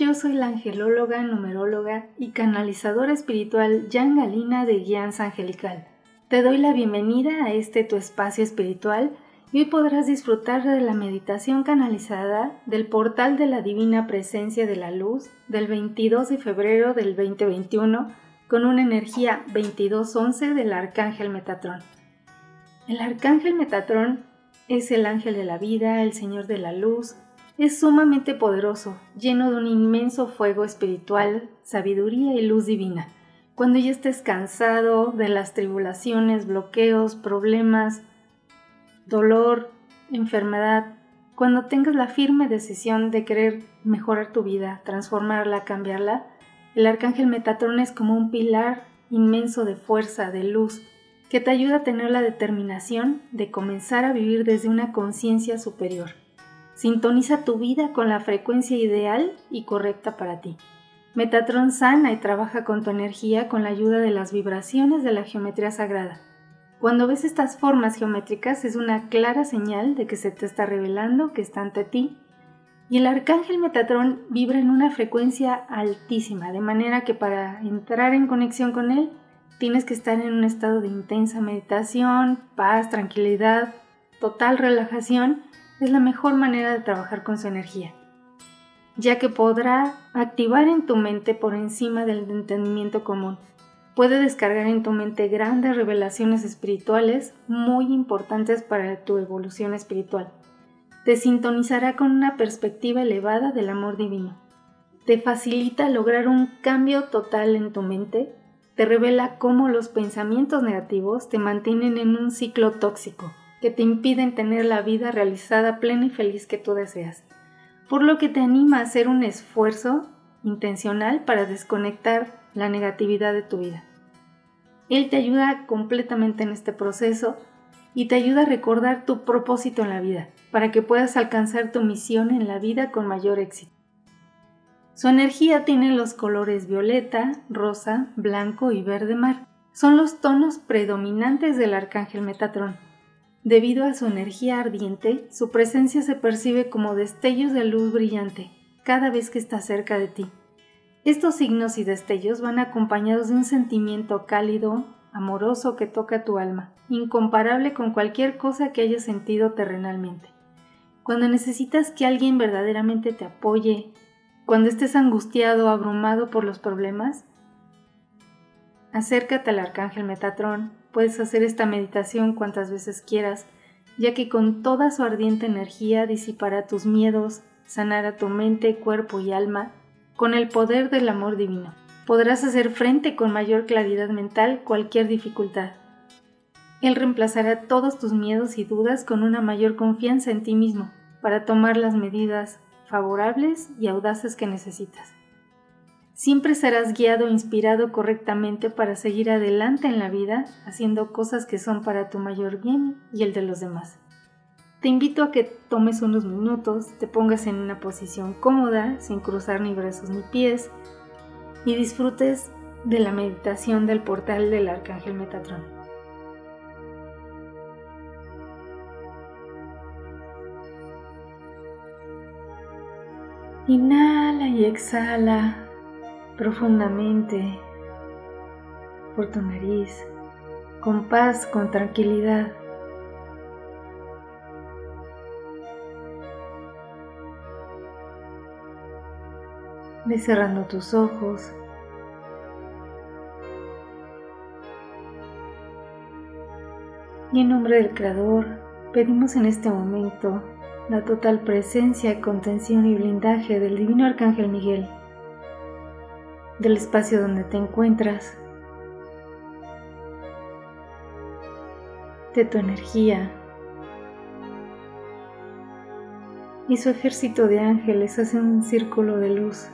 Yo soy la angelóloga, numeróloga y canalizadora espiritual Jan Galina de Guianza Angelical. Te doy la bienvenida a este tu espacio espiritual y hoy podrás disfrutar de la meditación canalizada del portal de la Divina Presencia de la Luz del 22 de febrero del 2021 con una energía 2211 del Arcángel Metatrón. El Arcángel Metatrón es el ángel de la vida, el Señor de la Luz, es sumamente poderoso, lleno de un inmenso fuego espiritual, sabiduría y luz divina cuando ya estés cansado de las tribulaciones, bloqueos, problemas, dolor, enfermedad, cuando tengas la firme decisión de querer mejorar tu vida, transformarla, cambiarla, el arcángel Metatrón es como un pilar inmenso de fuerza, de luz, que te ayuda a tener la determinación de comenzar a vivir desde una conciencia superior. Sintoniza tu vida con la frecuencia ideal y correcta para ti. Metatron sana y trabaja con tu energía con la ayuda de las vibraciones de la geometría sagrada. Cuando ves estas formas geométricas es una clara señal de que se te está revelando que está ante ti. Y el arcángel Metatron vibra en una frecuencia altísima, de manera que para entrar en conexión con él tienes que estar en un estado de intensa meditación, paz, tranquilidad, total relajación. Es la mejor manera de trabajar con su energía ya que podrá activar en tu mente por encima del entendimiento común. Puede descargar en tu mente grandes revelaciones espirituales muy importantes para tu evolución espiritual. Te sintonizará con una perspectiva elevada del amor divino. Te facilita lograr un cambio total en tu mente. Te revela cómo los pensamientos negativos te mantienen en un ciclo tóxico que te impiden tener la vida realizada plena y feliz que tú deseas por lo que te anima a hacer un esfuerzo intencional para desconectar la negatividad de tu vida. Él te ayuda completamente en este proceso y te ayuda a recordar tu propósito en la vida, para que puedas alcanzar tu misión en la vida con mayor éxito. Su energía tiene los colores violeta, rosa, blanco y verde mar. Son los tonos predominantes del arcángel Metatrón. Debido a su energía ardiente, su presencia se percibe como destellos de luz brillante cada vez que está cerca de ti. Estos signos y destellos van acompañados de un sentimiento cálido, amoroso que toca tu alma, incomparable con cualquier cosa que hayas sentido terrenalmente. Cuando necesitas que alguien verdaderamente te apoye, cuando estés angustiado abrumado por los problemas, acércate al arcángel Metatrón Puedes hacer esta meditación cuantas veces quieras, ya que con toda su ardiente energía disipará tus miedos, sanará tu mente, cuerpo y alma con el poder del amor divino. Podrás hacer frente con mayor claridad mental cualquier dificultad. Él reemplazará todos tus miedos y dudas con una mayor confianza en ti mismo para tomar las medidas favorables y audaces que necesitas. Siempre serás guiado e inspirado correctamente para seguir adelante en la vida haciendo cosas que son para tu mayor bien y el de los demás. Te invito a que tomes unos minutos, te pongas en una posición cómoda, sin cruzar ni brazos ni pies, y disfrutes de la meditación del portal del Arcángel Metatrón. Inhala y exhala profundamente por tu nariz, con paz, con tranquilidad. Ve cerrando tus ojos. Y en nombre del Creador, pedimos en este momento la total presencia, contención y blindaje del Divino Arcángel Miguel del espacio donde te encuentras, de tu energía. Y su ejército de ángeles hace un círculo de luz.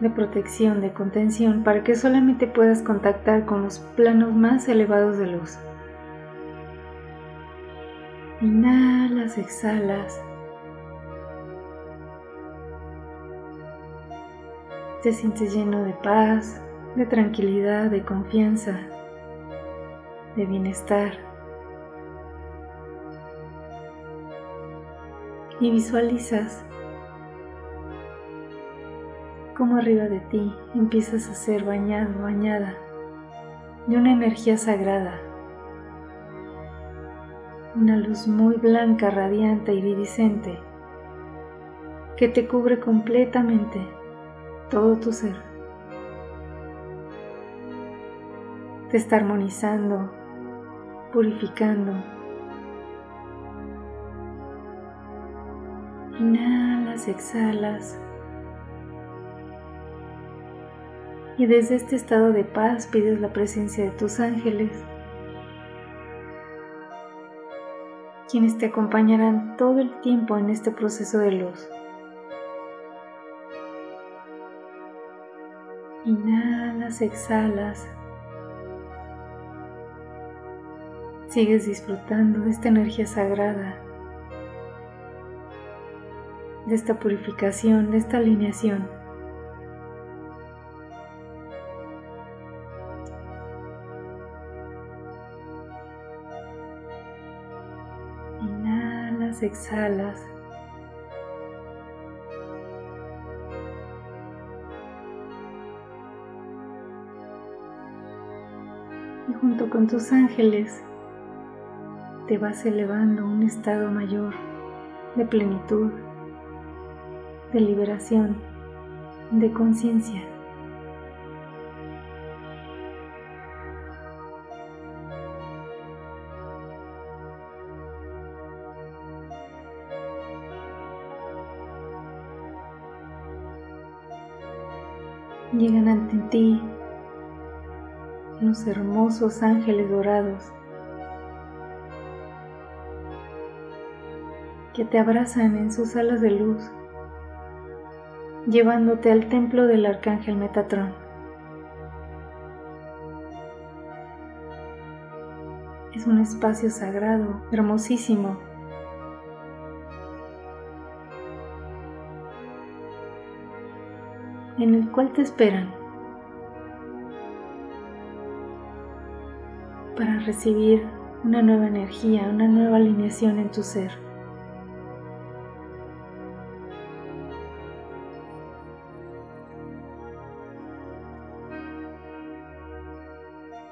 de protección, de contención, para que solamente puedas contactar con los planos más elevados de luz. Inhalas, exhalas. Te sientes lleno de paz, de tranquilidad, de confianza, de bienestar. Y visualizas cómo arriba de ti empiezas a ser bañado, bañada de una energía sagrada, una luz muy blanca, radiante, iridiscente, que te cubre completamente todo tu ser. Te está armonizando, purificando. Inhalas, exhalas. y desde este estado de paz pides la presencia de tus ángeles, quienes te acompañarán todo el tiempo en este proceso de luz. Inhalas, exhalas. Sigues disfrutando de esta energía sagrada, de esta purificación, de esta alineación. exhalas. Con tus ángeles te vas elevando a un estado mayor de plenitud, de liberación, de conciencia. llegan ante ti hermosos ángeles dorados que te abrazan en sus alas de luz, llevándote al templo del arcángel Metatrón. Es un espacio sagrado, hermosísimo, en el cual te esperan recibir una nueva energía, una nueva alineación en tu ser.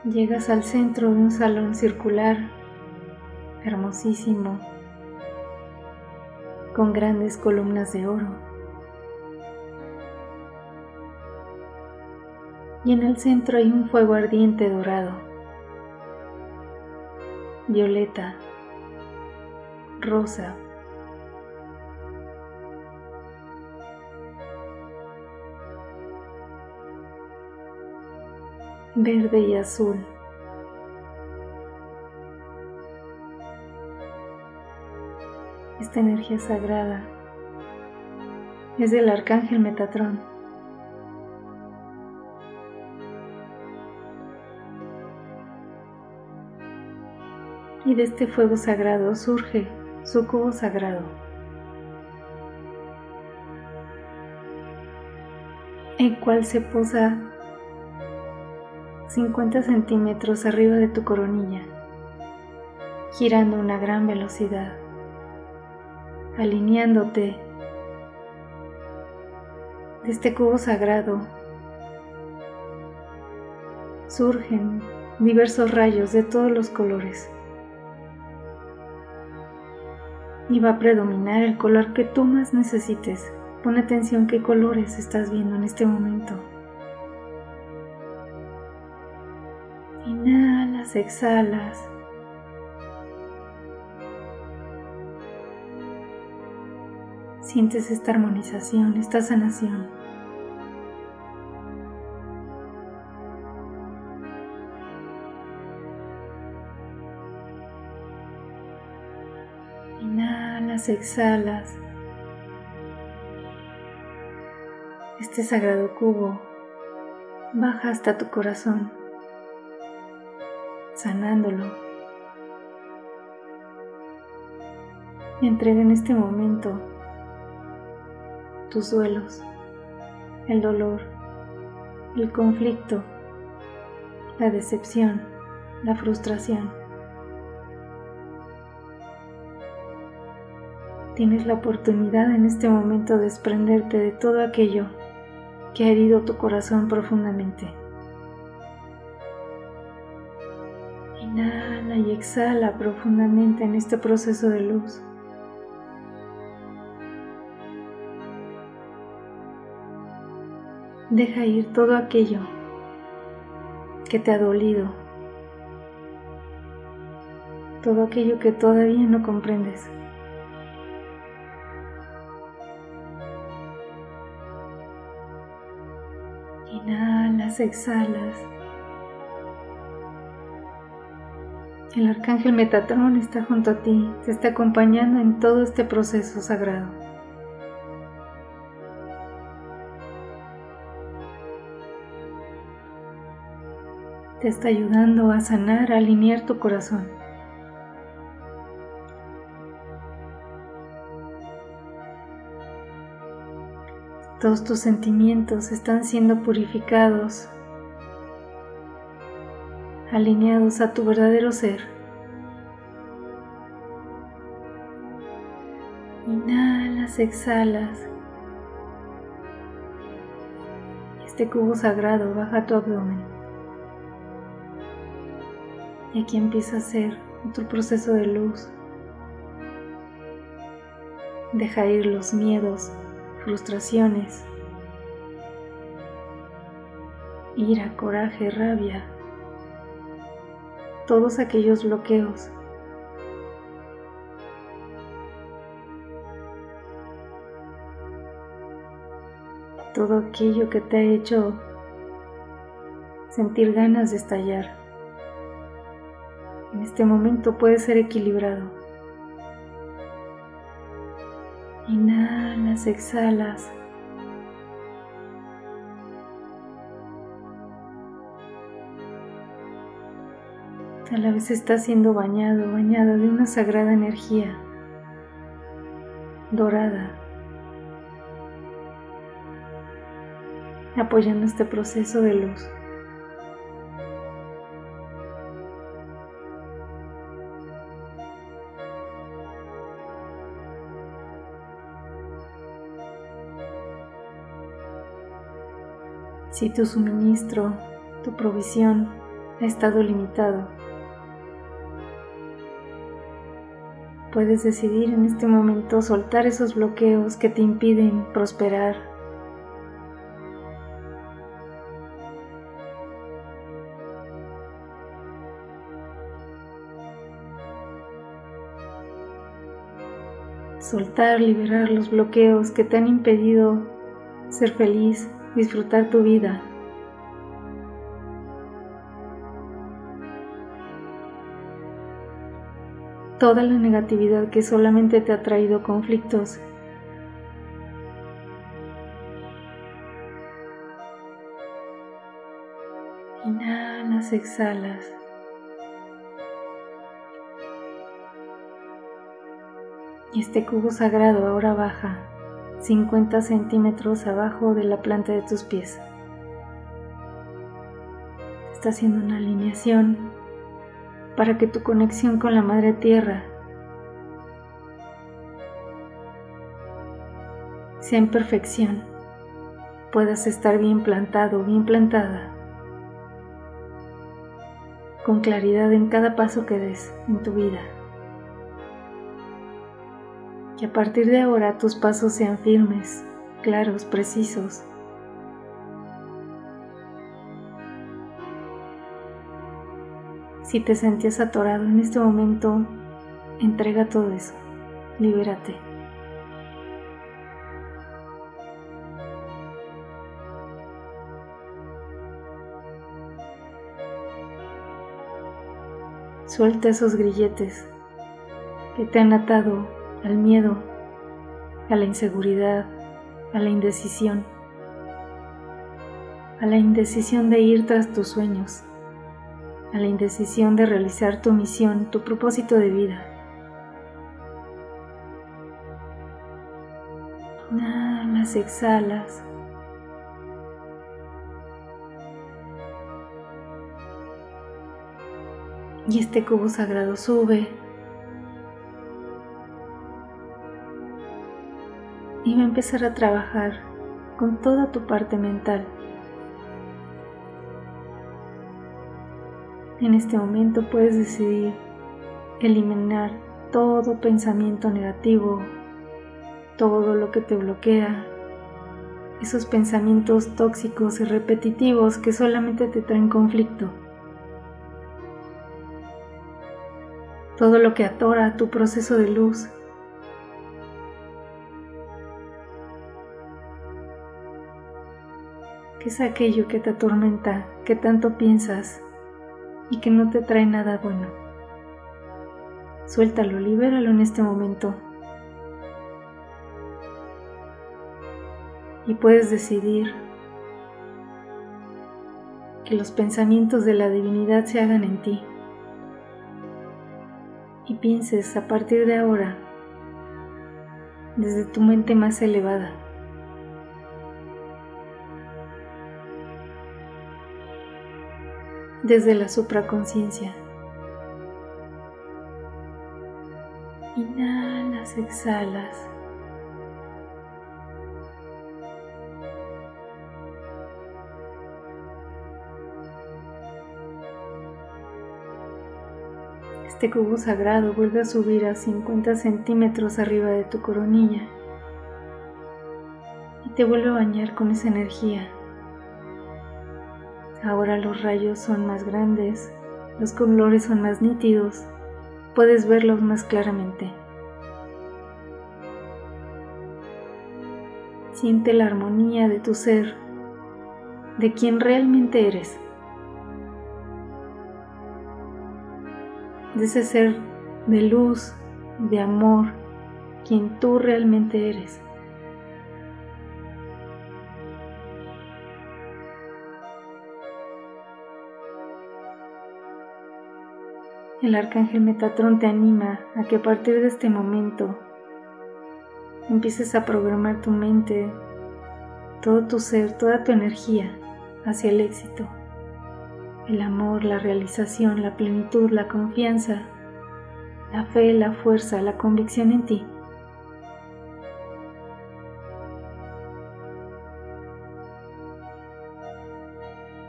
Llegas al centro de un salón circular hermosísimo, con grandes columnas de oro. y en el centro hay un fuego ardiente dorado, violeta, rosa, verde y azul. Esta energía sagrada es del arcángel Metatrón. Y de este fuego sagrado surge su cubo sagrado. el cual se posa 50 centímetros arriba de tu coronilla, girando a una gran velocidad, alineándote de este cubo sagrado. Surgen diversos rayos de todos los colores y va a predominar el color que tú más necesites. Pon atención qué colores estás viendo en este momento. Inhalas, exhalas. Sientes esta armonización, esta sanación. Exhalas. este sagrado cubo baja hasta tu corazón, sanándolo. Y entrega en este momento tus duelos, el dolor, el conflicto, la decepción, la frustración. Tienes la oportunidad en este momento de desprenderte de todo aquello que ha herido tu corazón profundamente. Inhala y exhala profundamente en este proceso de luz. Deja ir todo aquello que te ha dolido, todo aquello que todavía no comprendes. Exhalas. El arcángel Metatrón está junto a ti, te está acompañando en todo este proceso sagrado. Te está ayudando a sanar, a alinear tu corazón. Todos tus sentimientos están siendo purificados, alineados a tu verdadero ser. Inhalas, exhalas. Este cubo sagrado baja tu abdomen. Y aquí empieza a ser otro proceso de luz. Deja ir los miedos, frustraciones, ira, coraje, rabia, todos aquellos bloqueos. Todo aquello que te ha hecho sentir ganas de estallar. En este momento puede ser equilibrado. Inhalas, exhalas. A la vez está siendo bañado, bañada de una sagrada energía dorada, apoyando este proceso de luz. Si tu suministro, tu provisión ha estado limitado, puedes decidir en este momento soltar esos bloqueos que te impiden prosperar. Soltar, liberar los bloqueos que te han impedido ser feliz, disfrutar tu vida. Toda la negatividad que solamente te ha traído conflictos. Inhalas, exhalas. Y este cubo sagrado ahora baja 50 centímetros abajo de la planta de tus pies. Está haciendo una alineación para que tu conexión con la Madre Tierra sea en perfección, puedas estar bien plantado, bien plantada, con claridad en cada paso que des en tu vida. Que a partir de ahora tus pasos sean firmes, claros, precisos. Si te sentías atorado en este momento, entrega todo eso, libérate. Suelta esos grilletes que te han atado al miedo, a la inseguridad, a la indecisión. a la indecisión de ir tras tus sueños, a la indecisión de realizar tu misión, tu propósito de vida. Inhalas, exhalas. Y este cubo sagrado sube y va a empezar a trabajar con toda tu parte mental. En este momento puedes decidir eliminar todo pensamiento negativo, todo lo que te bloquea, esos pensamientos tóxicos y repetitivos que solamente te traen conflicto. Todo lo que atora tu proceso de luz es aquello que te atormenta, que tanto piensas y que no te trae nada bueno. Suéltalo, libéralo en este momento. Y puedes decidir que los pensamientos de la divinidad se hagan en ti. Y pienses a partir de ahora desde tu mente más elevada. Desde la supraconciencia. Inhalas, exhalas. Este cubo sagrado vuelve a subir a 50 centímetros arriba de tu coronilla y te vuelve a bañar con esa energía. Ahora los rayos son más grandes, los colores son más nítidos, puedes verlos más claramente. Siente la armonía de tu ser, de quien realmente eres, de ese ser de luz, de amor, quien tú realmente eres. El arcángel Metatrón te anima a que a partir de este momento empieces a programar tu mente, todo tu ser, toda tu energía hacia el éxito, el amor, la realización, la plenitud, la confianza, la fe, la fuerza, la convicción en ti.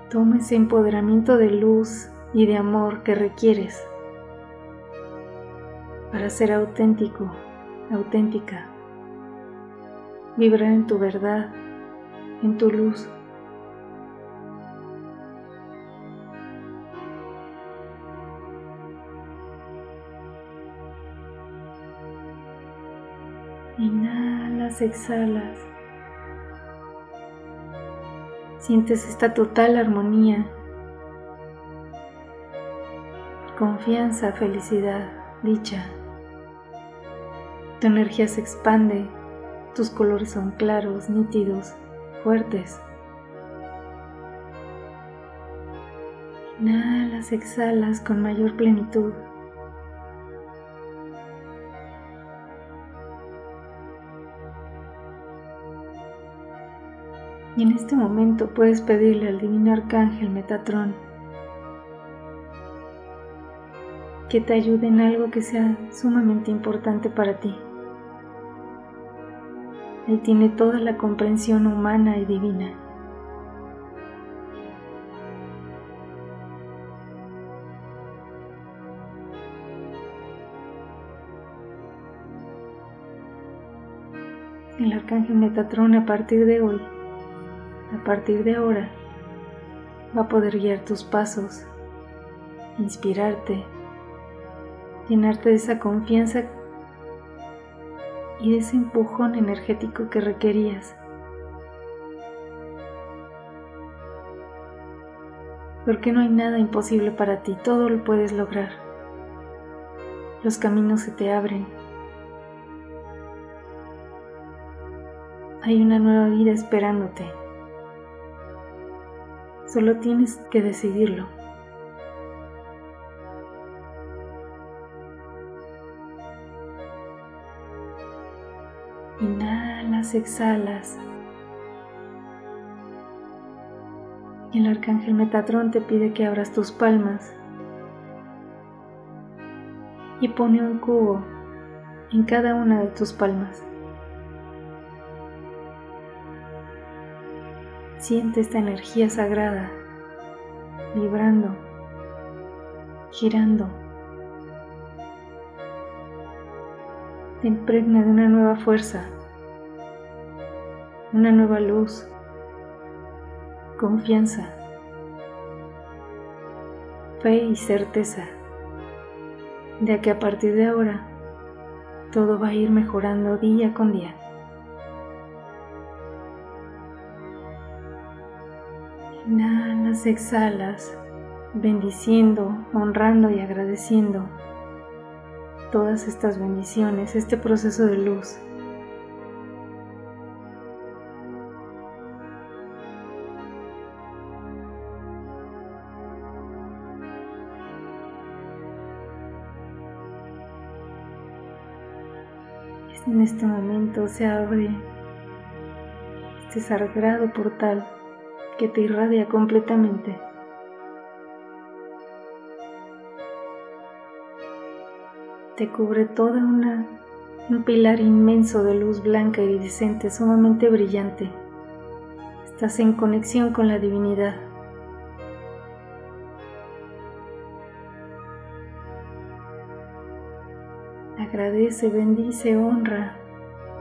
Toma ese empoderamiento de luz y de amor que requieres para ser auténtico, auténtica. Vibrar en tu verdad, en tu luz. Inhalas, exhalas. Sientes esta total armonía, confianza, felicidad, dicha. Tu energía se expande, tus colores son claros, nítidos, fuertes. Inhalas, exhalas con mayor plenitud. Y en este momento puedes pedirle al divino arcángel Metatrón que te ayude en algo que sea sumamente importante para ti. Él tiene toda la comprensión humana y divina. El arcángel Metatrón a partir de hoy, a partir de ahora, va a poder guiar tus pasos, inspirarte, llenarte de esa confianza y de ese empujón energético que requerías. Porque no hay nada imposible para ti, todo lo puedes lograr. Los caminos se te abren. Hay una nueva vida esperándote. Solo tienes que decidirlo. Exhalas. Y el arcángel Metatrón te pide que abras tus palmas y pone un cubo en cada una de tus palmas. Siente esta energía sagrada vibrando, girando. Te impregna de una nueva fuerza, una nueva luz, confianza, fe y certeza de que a partir de ahora todo va a ir mejorando día con día. Inhalas, exhalas, bendiciendo, honrando y agradeciendo todas estas bendiciones, este proceso de luz. En este momento se abre este sagrado portal que te irradia completamente. Te cubre toda una un pilar inmenso de luz blanca iridiscente sumamente brillante. Estás en conexión con la divinidad. Agradece, bendice, honra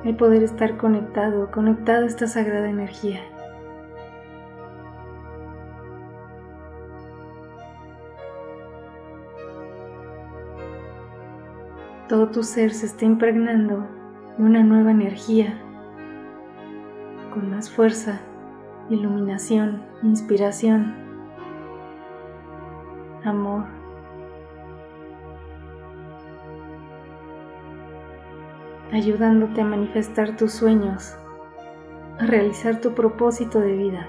el poder estar conectado, conectado a esta sagrada energía. Todo tu ser se está impregnando de una nueva energía, con más fuerza, iluminación, inspiración, amor. Ayudándote a manifestar tus sueños, a realizar tu propósito de vida.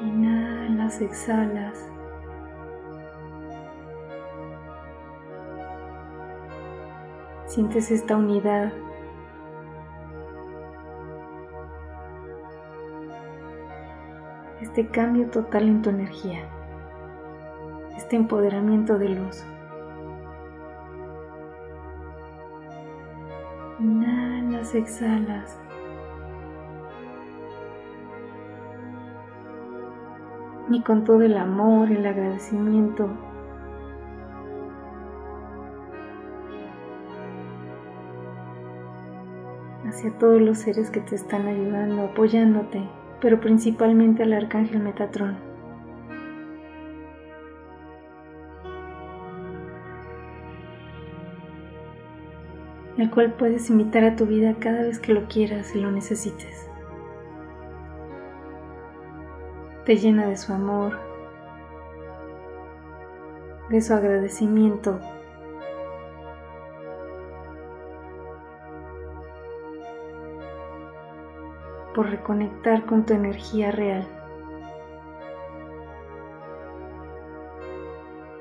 Inhalas, exhalas. Sientes esta unidad este cambio total en tu energía, este empoderamiento de luz. Inhalas, exhalas. Y con todo el amor, el agradecimiento, hacia todos los seres que te están ayudando, apoyándote pero principalmente al arcángel Metatrón. el cual puedes invitar a tu vida cada vez que lo quieras y lo necesites. Te llena de su amor, de su agradecimiento por reconectar con tu energía real.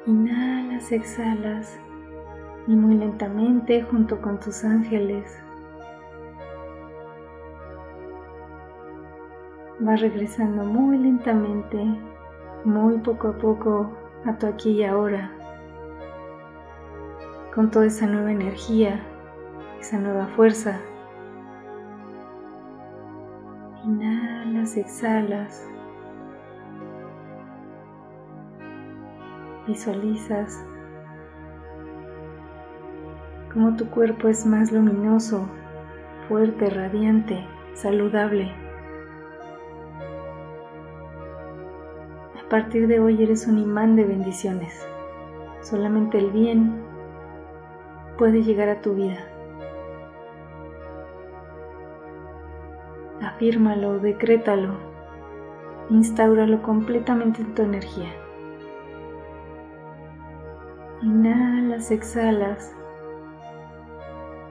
Inhalas, exhalas y muy lentamente junto con tus ángeles vas regresando muy lentamente, muy poco a poco a tu aquí y ahora, con toda esa nueva energía, esa nueva fuerza Inhalas, exhalas. Visualizas cómo tu cuerpo es más luminoso, fuerte, radiante, saludable. A partir de hoy eres un imán de bendiciones. Solamente el bien puede llegar a tu vida. Afírmalo, decrétalo, instauralo completamente en tu energía. Inhalas, exhalas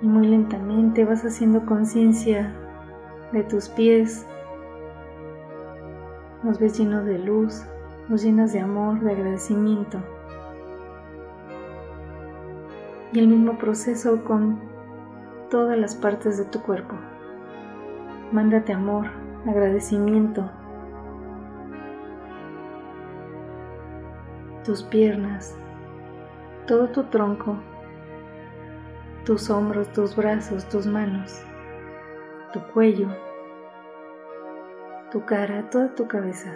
Y muy lentamente vas haciendo conciencia de tus pies. Los ves llenos de luz, los llenas de amor, de agradecimiento. Y el mismo proceso con todas las partes de tu cuerpo. Mándate amor, agradecimiento. Tus piernas, todo tu tronco, tus hombros, tus brazos, tus manos, tu cuello, tu cara, toda tu cabeza.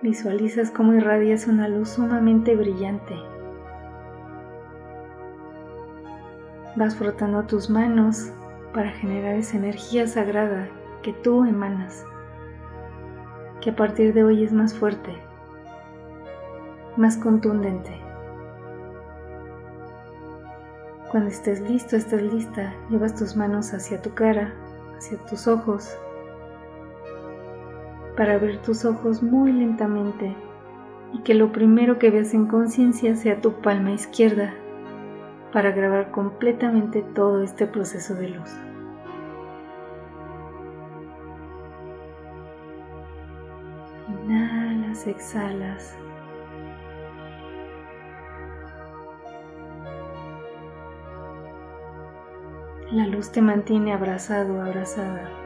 Visualizas cómo irradias una luz sumamente brillante. Vas frotando tus manos para generar esa energía sagrada que tú emanas, que a partir de hoy es más fuerte, más contundente. Cuando estés listo, estés lista, llevas tus manos hacia tu cara, hacia tus ojos, para abrir tus ojos muy lentamente y que lo primero que veas en conciencia sea tu palma izquierda para grabar completamente todo este proceso de luz. Inhalas, exhalas. La luz te mantiene abrazado, abrazada.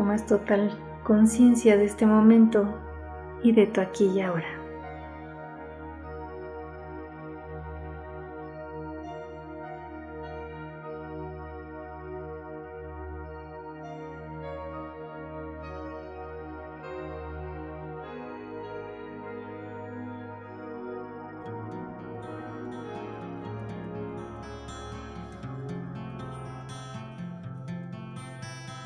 Tomas total conciencia de este momento y de tu aquí y ahora.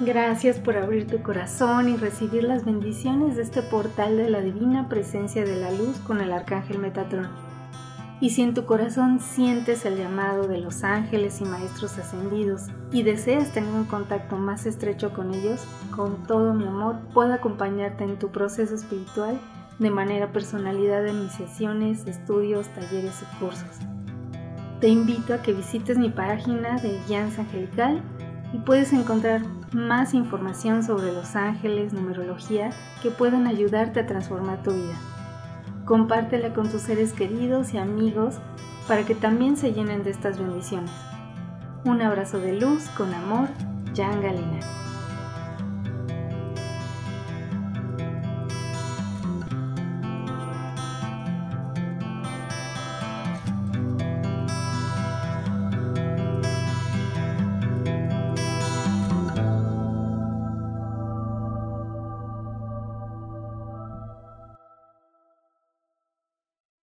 Gracias por abrir tu corazón y recibir las bendiciones de este portal de la divina presencia de la luz con el arcángel Metatrón. Y si en tu corazón sientes el llamado de los ángeles y maestros ascendidos y deseas tener un contacto más estrecho con ellos, con todo mi amor puedo acompañarte en tu proceso espiritual de manera personalidad en mis sesiones, estudios, talleres y cursos. Te invito a que visites mi página de Guianza Angelical y puedes encontrar más información sobre los ángeles, numerología que pueden ayudarte a transformar tu vida. Compártela con tus seres queridos y amigos para que también se llenen de estas bendiciones. Un abrazo de luz con amor, Jan Galina.